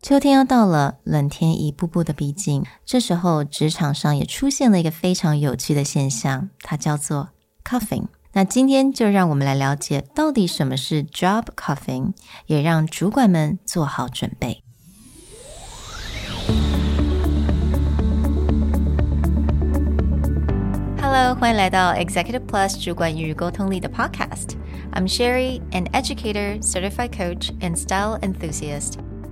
秋天要到了，冷天一步步的逼近。这时候，职场上也出现了一个非常有趣的现象，它叫做 “coughing”。那今天就让我们来了解到底什么是 job coughing”，也让主管们做好准备。Hello，欢迎来到 Executive Plus 主管与沟通力的 Podcast。I'm Sherry, an educator, certified coach, and style enthusiast.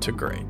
to great.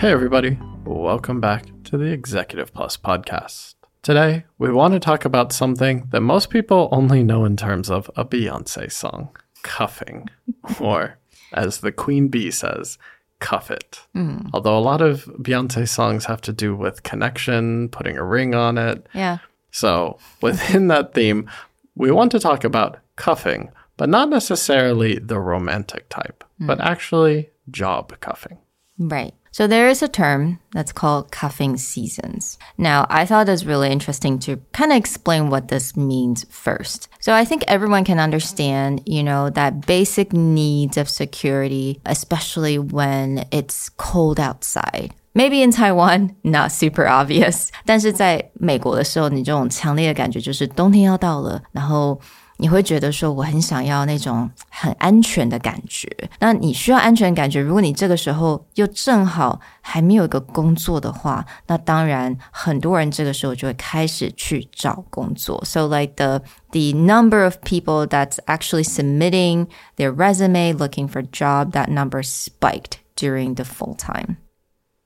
Hey, everybody. Welcome back to the Executive Plus podcast. Today, we want to talk about something that most people only know in terms of a Beyonce song cuffing, or as the Queen Bee says, cuff it. Mm. Although a lot of Beyonce songs have to do with connection, putting a ring on it. Yeah. So, within that theme, we want to talk about cuffing, but not necessarily the romantic type, mm. but actually job cuffing. Right. So there is a term that's called cuffing seasons. Now, I thought it was really interesting to kind of explain what this means first. So I think everyone can understand, you know, that basic needs of security, especially when it's cold outside. Maybe in Taiwan, not super obvious. 但是在美国的时候，你这种强烈的感觉就是冬天要到了，然后你会觉得说我很想要那种很安全的感觉。那你需要安全感觉，如果你这个时候又正好还没有一个工作的话，那当然很多人这个时候就会开始去找工作。So like the the number of people that's actually submitting their resume looking for job, that number spiked during the full time.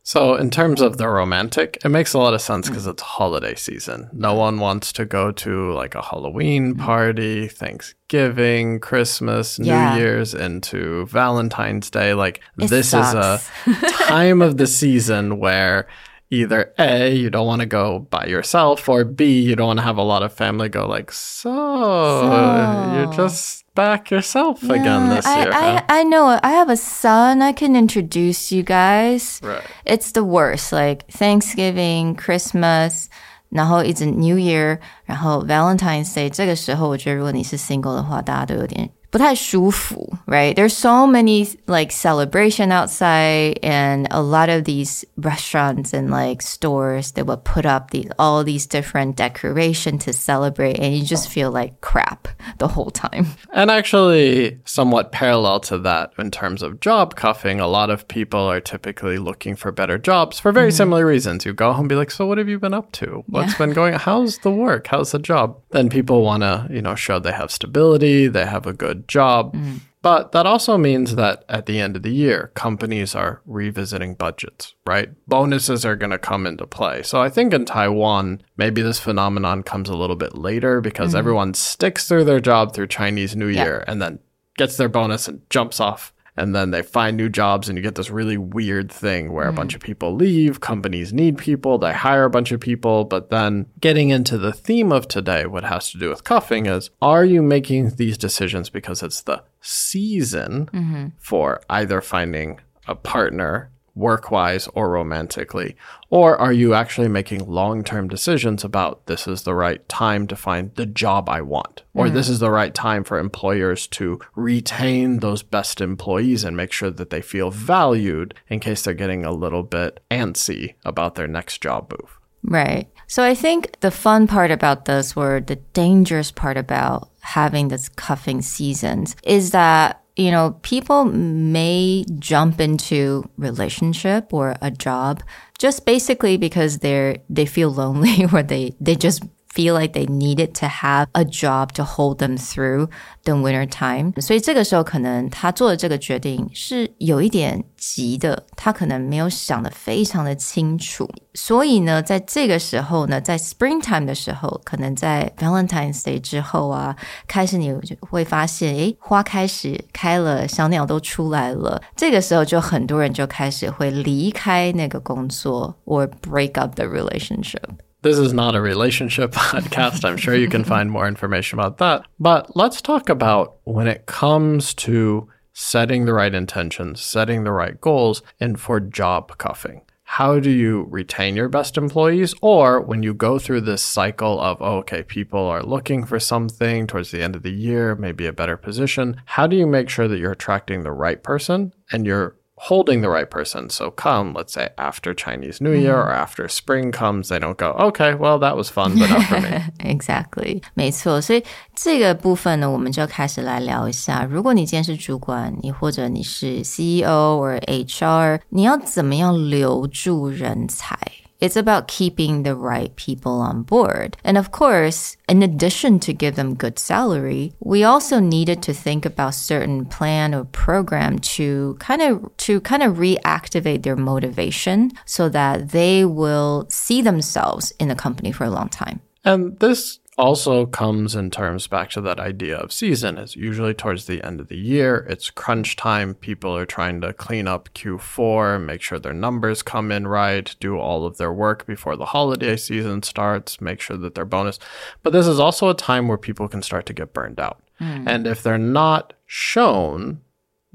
So, in terms of the romantic, it makes a lot of sense because it's holiday season. No one wants to go to like a Halloween mm-hmm. party, Thanksgiving, Christmas, New. Year's, into Valentine's Day. Like, it this sucks. is a time of the season where either A, you don't want to go by yourself, or B, you don't want to have a lot of family go like, so, so. you're just back yourself yeah, again this I, year. I, huh? I know. I have a son. I can introduce you guys. Right. It's the worst. Like Thanksgiving, Christmas. 然后一直 New Year，然后 Valentine's Day，这个时候我觉得如果你是 single 的话，大家都有点 不太舒服, right? There's so many like celebration outside and a lot of these restaurants and like stores that will put up the, all these different decoration to celebrate and you just feel like crap the whole time. And actually somewhat parallel to that in terms of job cuffing, a lot of people are typically looking for better jobs for very mm-hmm. similar reasons. You go home and be like, so what have you been up to? What's yeah. been going How's the work? How's the job? Then people want to, you know, show they have stability, they have a good job. Mm. But that also means that at the end of the year, companies are revisiting budgets, right? Bonuses are going to come into play. So I think in Taiwan, maybe this phenomenon comes a little bit later because mm. everyone sticks through their job through Chinese New Year yeah. and then gets their bonus and jumps off and then they find new jobs and you get this really weird thing where mm. a bunch mm. of people leave companies need people they hire a bunch of people but then getting into the theme of today what has to do with cuffing is are you making these decisions because it's the season mm-hmm. for either finding a partner work wise or romantically? Or are you actually making long term decisions about this is the right time to find the job I want? Or mm. this is the right time for employers to retain those best employees and make sure that they feel valued in case they're getting a little bit antsy about their next job move? Right. So I think the fun part about this, or the dangerous part about having this cuffing seasons, is that you know, people may jump into relationship or a job just basically because they're they feel lonely or they they just feel like they needed to have a job to hold them through the winter time。所以这个时候可能他做的这个决定是有一点急的，他可能没有想的非常的清楚。所以呢，在这个时候呢，在 springtime 的时候，可能在 Valentine's Day 之后啊，开始你就会发现，诶，花开始开了，小鸟都出来了。这个时候就很多人就开始会离开那个工作，or break up the relationship。 This is not a relationship podcast. I'm sure you can find more information about that. But let's talk about when it comes to setting the right intentions, setting the right goals, and for job cuffing. How do you retain your best employees? Or when you go through this cycle of, oh, okay, people are looking for something towards the end of the year, maybe a better position, how do you make sure that you're attracting the right person and you're holding the right person. So come, let's say after Chinese New Year or after spring comes, they don't go, okay, well that was fun, but not for me. exactly，没错。所以这个部分呢，我们就开始来聊一下。如果你今天是主管，你或者你是 CEO 或 HR，你要怎么样留住人才 ？it's about keeping the right people on board. And of course, in addition to give them good salary, we also needed to think about certain plan or program to kind of to kind of reactivate their motivation so that they will see themselves in the company for a long time. And this also comes in terms back to that idea of season. It's usually towards the end of the year. It's crunch time. People are trying to clean up Q4, make sure their numbers come in right, do all of their work before the holiday season starts, make sure that their bonus. But this is also a time where people can start to get burned out. Mm. And if they're not shown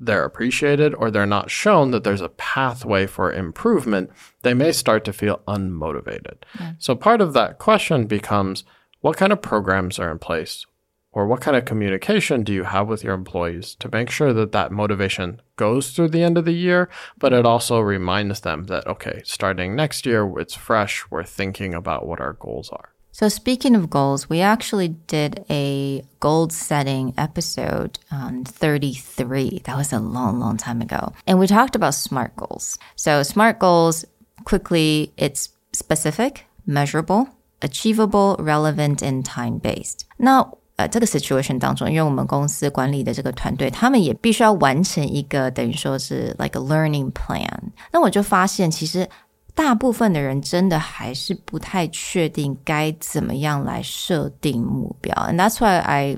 they're appreciated or they're not shown that there's a pathway for improvement, they may start to feel unmotivated. Mm. So part of that question becomes what kind of programs are in place or what kind of communication do you have with your employees to make sure that that motivation goes through the end of the year, but it also reminds them that, okay, starting next year, it's fresh, we're thinking about what our goals are. So, speaking of goals, we actually did a goal setting episode on 33. That was a long, long time ago. And we talked about SMART goals. So, SMART goals, quickly, it's specific, measurable, achievable, relevant, and time based. 那呃，这个 situation 当中，因为我们公司管理的这个团队，他们也必须要完成一个等于说是 like a learning plan。那我就发现，其实大部分的人真的还是不太确定该怎么样来设定目标。And that's why I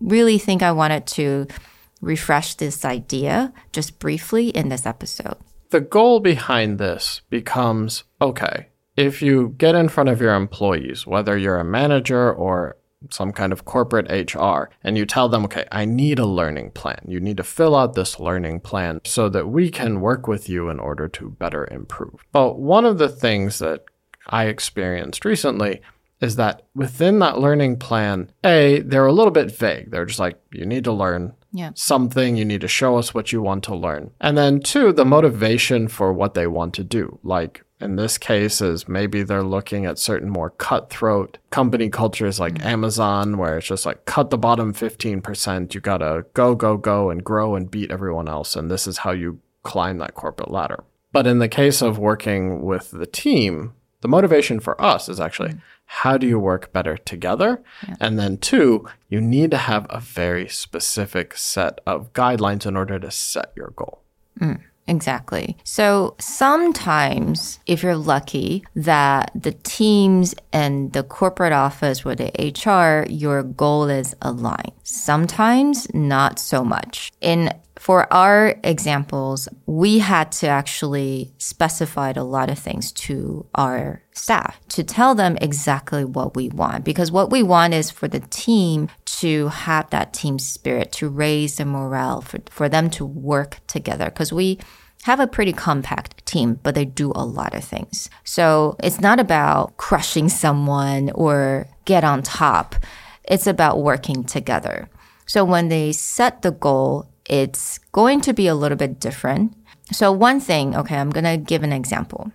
really think I wanted to refresh this idea just briefly in this episode. The goal behind this becomes okay if you get in front of your employees, whether you're a manager or some kind of corporate HR, and you tell them, okay, I need a learning plan. You need to fill out this learning plan so that we can work with you in order to better improve. But one of the things that I experienced recently is that within that learning plan, A, they're a little bit vague. They're just like, you need to learn yeah. something, you need to show us what you want to learn. And then two, the motivation for what they want to do. Like in this case is maybe they're looking at certain more cutthroat company cultures like mm-hmm. Amazon, where it's just like cut the bottom 15%. You got to go, go, go and grow and beat everyone else. And this is how you climb that corporate ladder. But in the case of working with the team, the motivation for us is actually mm-hmm. how do you work better together? Yeah. And then, two, you need to have a very specific set of guidelines in order to set your goal. Mm. Exactly. So sometimes, if you're lucky that the teams and the corporate office or the HR, your goal is aligned. Sometimes not so much. In for our examples, we had to actually specify a lot of things to our staff to tell them exactly what we want. Because what we want is for the team to have that team spirit, to raise the morale, for, for them to work together. Because we have a pretty compact team, but they do a lot of things. So it's not about crushing someone or get on top. It's about working together. So when they set the goal, it's going to be a little bit different. So one thing, okay, I'm gonna give an example.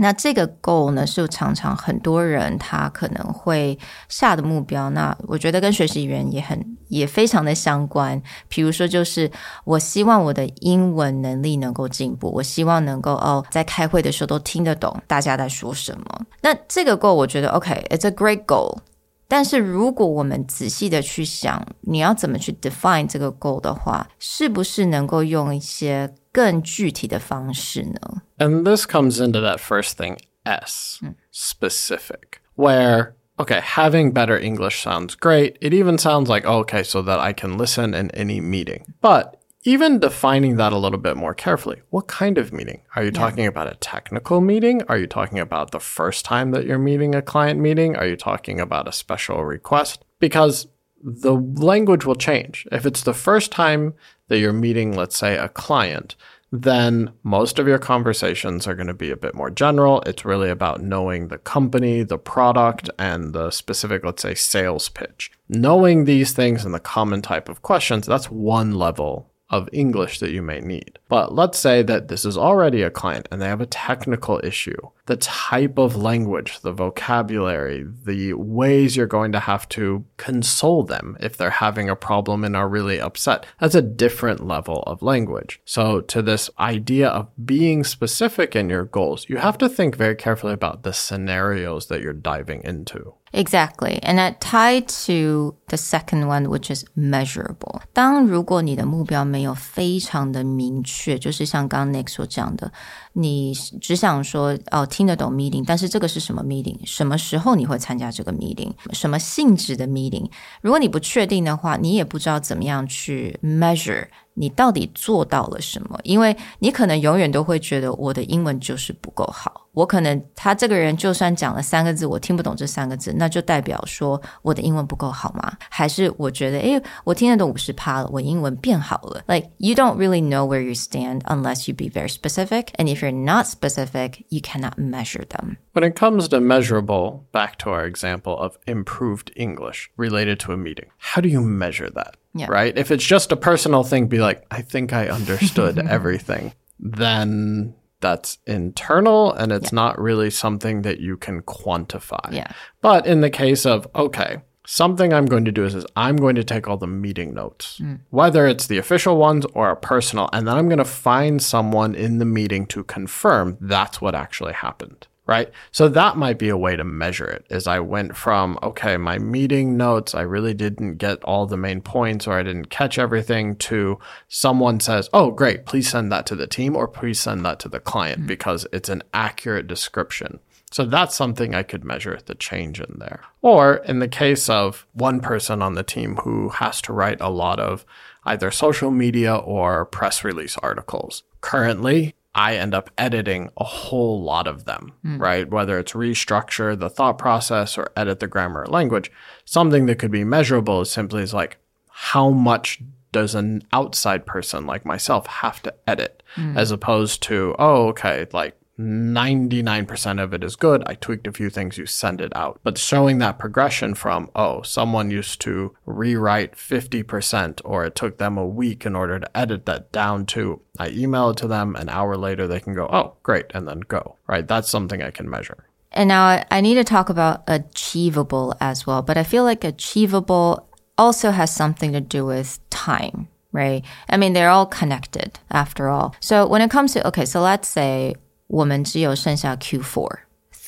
那这个 goal 呢，是常常很多人他可能会下的目标。那我觉得跟学习语言也很也非常的相关。比如说，就是我希望我的英文能力能够进步，我希望能够哦，在开会的时候都听得懂大家在说什么。那这个 goal 我觉得 OK，it's a great goal。但是如果我们仔细的去想，你要怎么去 define 这个 goal 的话，是不是能够用一些更具体的方式呢？And this comes into that first thing, S, specific, where okay, having better English sounds great. It even sounds like, okay, so that I can listen in any meeting. But even defining that a little bit more carefully. What kind of meeting? Are you yeah. talking about a technical meeting? Are you talking about the first time that you're meeting a client meeting? Are you talking about a special request? Because the language will change. If it's the first time that you're meeting, let's say, a client, then most of your conversations are going to be a bit more general. It's really about knowing the company, the product, and the specific, let's say, sales pitch. Knowing these things and the common type of questions, that's one level of English that you may need. But let's say that this is already a client and they have a technical issue. The type of language, the vocabulary, the ways you're going to have to console them if they're having a problem and are really upset, that's a different level of language. So, to this idea of being specific in your goals, you have to think very carefully about the scenarios that you're diving into. Exactly. And that tied to the second one, which is measurable. 当如果你的目标没有非常的明确， 就是像刚刚 Nick 所讲的，你只想说哦听得懂 meeting，但是这个是什么 meeting？什么时候你会参加这个 meeting？什么性质的 meeting？如果你不确定的话，你也不知道怎么样去 measure 你到底做到了什么？因为你可能永远都会觉得我的英文就是不够好。我可能他这个人就算讲了三个字，我听不懂这三个字，那就代表说我的英文不够好吗？还是我觉得，诶，我听得懂五十趴了，我英文变好了？Like you don't really know where you stand unless you be very specific, and if you're not specific, you cannot measure them. When it comes to measurable, back to our example of improved English related to a meeting, how do you measure that? Yeah. Right? If it's just a personal thing, be like, I think I understood everything, then that's internal and it's yeah. not really something that you can quantify. Yeah. But in the case of, okay, something I'm going to do is, is I'm going to take all the meeting notes, mm. whether it's the official ones or a personal, and then I'm going to find someone in the meeting to confirm that's what actually happened right? So that might be a way to measure it is I went from, okay, my meeting notes, I really didn't get all the main points or I didn't catch everything to someone says, oh, great, please send that to the team or please send that to the client mm-hmm. because it's an accurate description. So that's something I could measure the change in there. Or in the case of one person on the team who has to write a lot of either social media or press release articles. Currently, I end up editing a whole lot of them, mm. right? Whether it's restructure the thought process or edit the grammar or language, something that could be measurable is simply is like how much does an outside person like myself have to edit mm. as opposed to, oh, okay, like 99% of it is good. I tweaked a few things, you send it out. But showing that progression from, oh, someone used to rewrite 50%, or it took them a week in order to edit that down to, I email it to them, an hour later they can go, oh, great, and then go, right? That's something I can measure. And now I need to talk about achievable as well, but I feel like achievable also has something to do with time right? I mean, they're all connected after all. So when it comes to, okay, so let's say 我们只有剩下 Q4。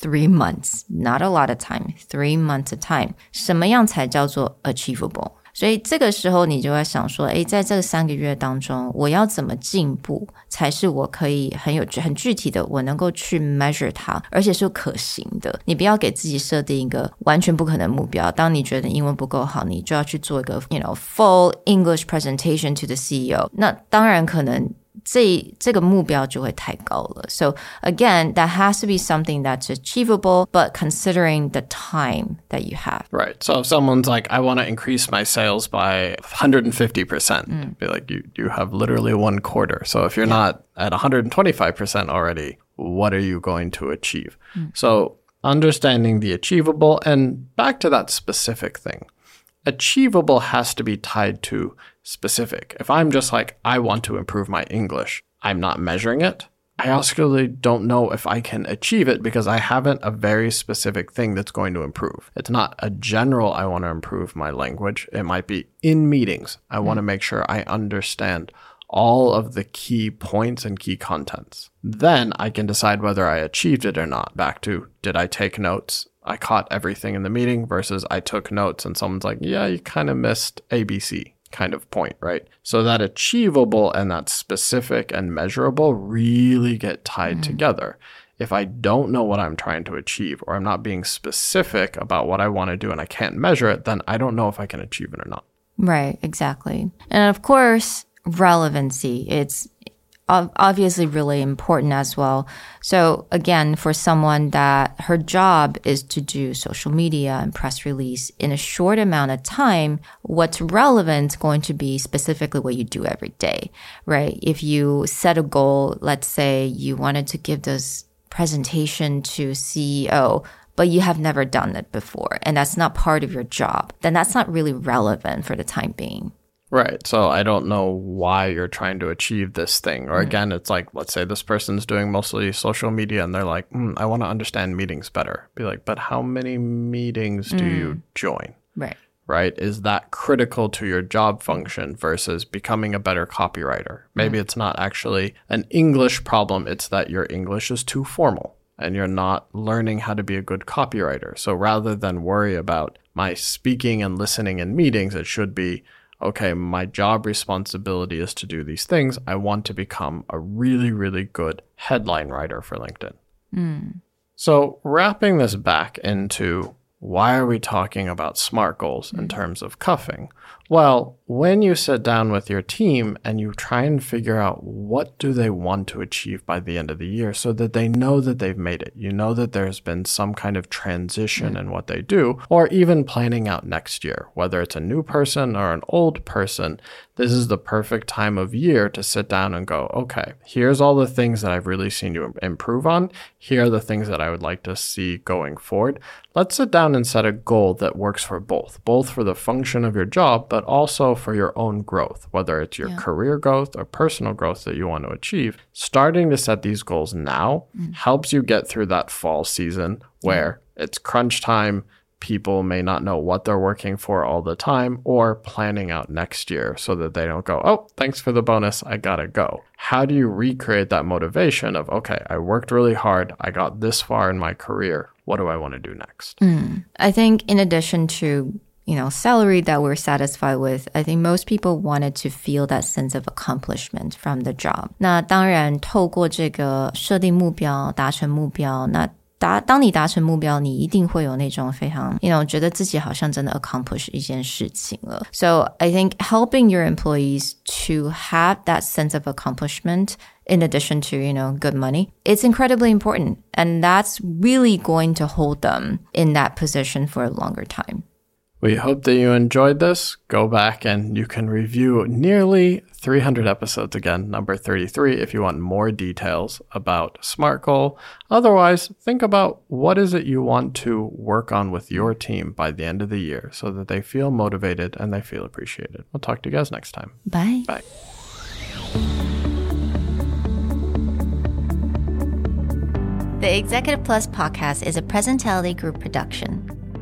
Three months, not a lot of time. Three months of time. 什么样才叫做 achievable？所以这个时候你就会想说，诶，在这三个月当中，我要怎么进步，才是我可以很有很具体的，我能够去 measure 它，而且是可行的。你不要给自己设定一个完全不可能目标。当你觉得英文不够好，你就要去做一个，you know, full English presentation to the CEO。那当然可能。这这个目标就会太高了。So again, that has to be something that's achievable, but considering the time that you have. Right. So if someone's like, I want to increase my sales by 150%, mm. be like, you, you have literally one quarter. So if you're yeah. not at 125% already, what are you going to achieve? Mm. So understanding the achievable and back to that specific thing. Achievable has to be tied to specific. If I'm just like, I want to improve my English, I'm not measuring it. I also don't know if I can achieve it because I haven't a very specific thing that's going to improve. It's not a general, I want to improve my language. It might be in meetings. I want to hmm. make sure I understand all of the key points and key contents. Then I can decide whether I achieved it or not. Back to did I take notes? I caught everything in the meeting versus I took notes and someone's like, yeah, you kind of missed ABC kind of point, right? So that achievable and that specific and measurable really get tied mm. together. If I don't know what I'm trying to achieve or I'm not being specific about what I want to do and I can't measure it, then I don't know if I can achieve it or not. Right, exactly. And of course, relevancy. It's obviously really important as well. So again, for someone that her job is to do social media and press release in a short amount of time, what's relevant is going to be specifically what you do every day, right? If you set a goal, let's say you wanted to give this presentation to CEO, but you have never done it before and that's not part of your job, then that's not really relevant for the time being. Right. So I don't know why you're trying to achieve this thing. Or again, it's like, let's say this person's doing mostly social media and they're like, mm, I want to understand meetings better. Be like, but how many meetings do mm. you join? Right. Right. Is that critical to your job function versus becoming a better copywriter? Maybe mm. it's not actually an English problem, it's that your English is too formal and you're not learning how to be a good copywriter. So rather than worry about my speaking and listening in meetings, it should be, okay, my job responsibility is to do these things. I want to become a really, really good headline writer for LinkedIn. Mm. So, wrapping this back into why are we talking about SMART goals in mm. terms of cuffing? Well, when you sit down with your team and you try and figure out what do they want to achieve by the end of the year so that they know that they've made it. You know that there's been some kind of transition hmm. in what they do or even planning out next year, whether it's a new person or an old person. This is the perfect time of year to sit down and go, okay, here's all the things that I've really seen you improve on. Here are the things that I would like to see going forward. Let's sit down and set a goal that works for both, both for the function of your job, but also for your own growth, whether it's your yeah. career growth or personal growth that you want to achieve. Starting to set these goals now mm. helps you get through that fall season where it's crunch time. People may not know what they're working for all the time or planning out next year so that they don't go, oh, thanks for the bonus. I got to go. How do you recreate that motivation of, okay, I worked really hard. I got this far in my career what do I want to do next? Mm. I think in addition to you know salary that we're satisfied with, I think most people wanted to feel that sense of accomplishment from the job. 那当然，透过这个设定目标、达成目标，那达当你达成目标，你一定会有那种非常，you know，觉得自己好像真的 accomplish 一件事情了。So I think helping your employees to have that sense of accomplishment in addition to, you know, good money, it's incredibly important. And that's really going to hold them in that position for a longer time. We hope that you enjoyed this. Go back and you can review nearly 300 episodes again, number 33, if you want more details about SMART Goal. Otherwise, think about what is it you want to work on with your team by the end of the year so that they feel motivated and they feel appreciated. We'll talk to you guys next time. Bye. Bye. The Executive Plus podcast is a Presentality Group production